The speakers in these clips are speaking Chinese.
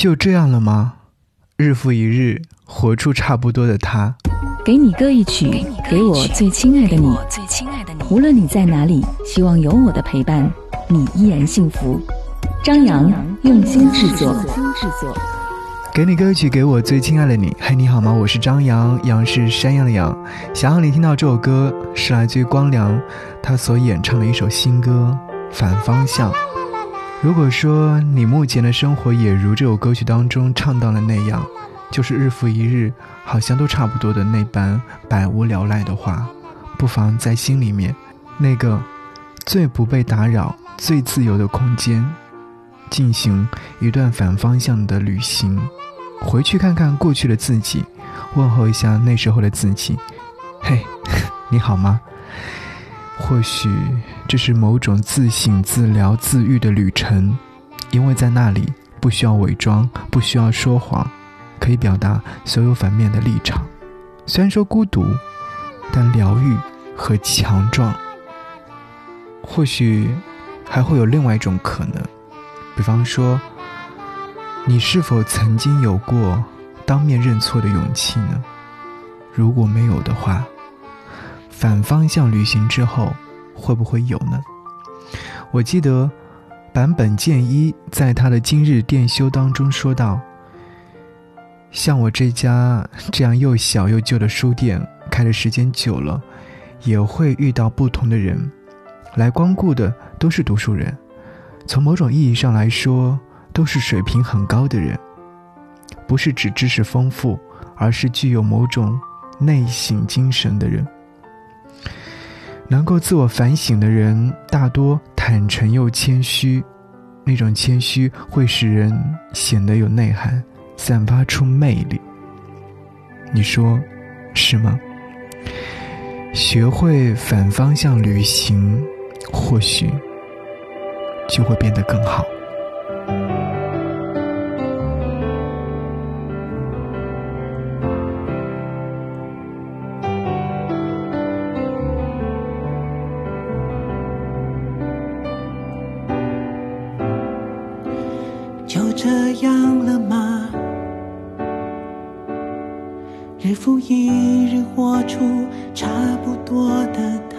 就这样了吗？日复一日，活出差不多的他。给你歌一曲，给我最亲爱的你。无论你在哪里，希望有我的陪伴，你依然幸福。张扬用心制作。给你歌曲，给我最亲爱的你。嘿，你好吗？我是张扬，杨是山羊的羊。想让你听到这首歌，是来自于光良，他所演唱的一首新歌《反方向》。如果说你目前的生活也如这首歌曲当中唱到的那样，就是日复一日，好像都差不多的那般百无聊赖的话，不妨在心里面，那个最不被打扰、最自由的空间，进行一段反方向的旅行，回去看看过去的自己，问候一下那时候的自己，嘿，你好吗？或许这是某种自省、自疗、自愈的旅程，因为在那里不需要伪装，不需要说谎，可以表达所有反面的立场。虽然说孤独，但疗愈和强壮。或许还会有另外一种可能，比方说，你是否曾经有过当面认错的勇气呢？如果没有的话。反方向旅行之后，会不会有呢？我记得坂本健一在他的今日电修当中说道：“像我这家这样又小又旧的书店，开的时间久了，也会遇到不同的人，来光顾的都是读书人，从某种意义上来说，都是水平很高的人，不是指知识丰富，而是具有某种内省精神的人。”能够自我反省的人，大多坦诚又谦虚，那种谦虚会使人显得有内涵，散发出魅力。你说，是吗？学会反方向旅行，或许就会变得更好。就这样了吗？日复一日活出差不多的他，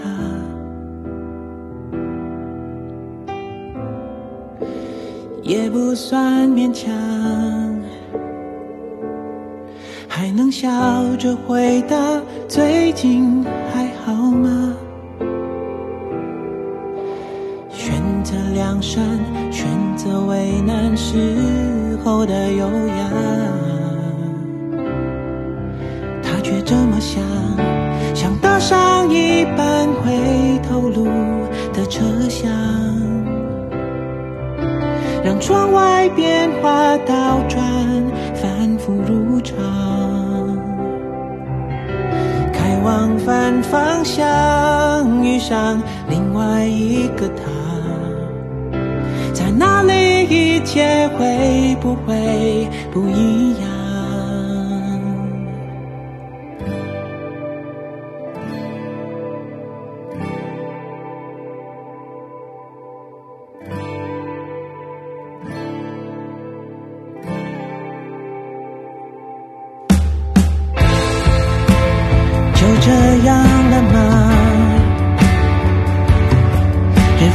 也不算勉强，还能笑着回答最近还好吗？选择良善，选择为难时候的优雅，他却这么想，想搭上一班回头路的车厢，让窗外变化倒转，反复如常，开往反方向，遇上另外一个他。一切会不会不一样？就这样了吗？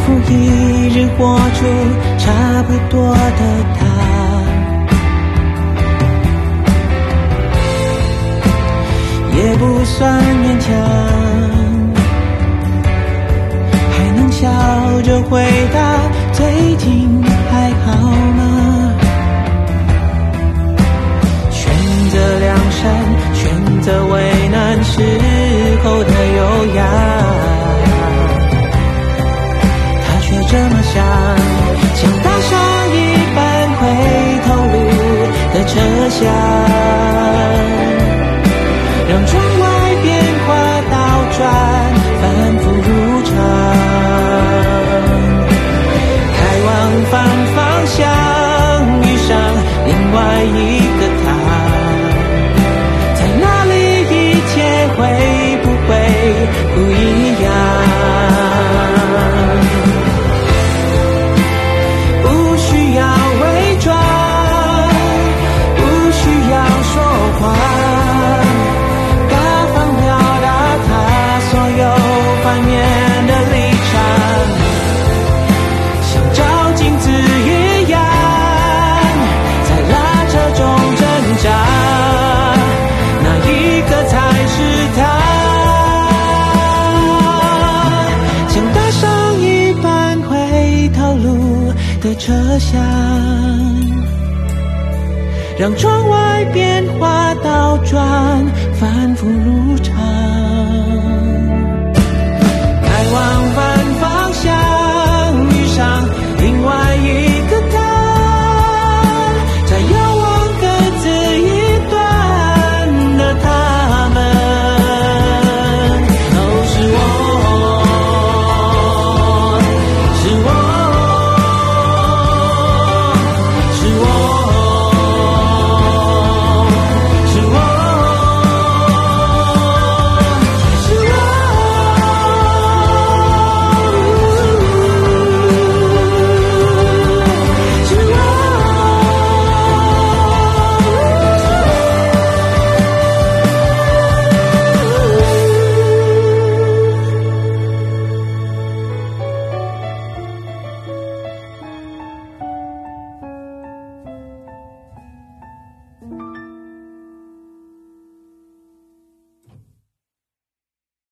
复一日活出。差不多的他，也不算勉强，还能笑着回答最近还好吗？选择良善，选择为难时车车厢让窗外变化倒转反复如常。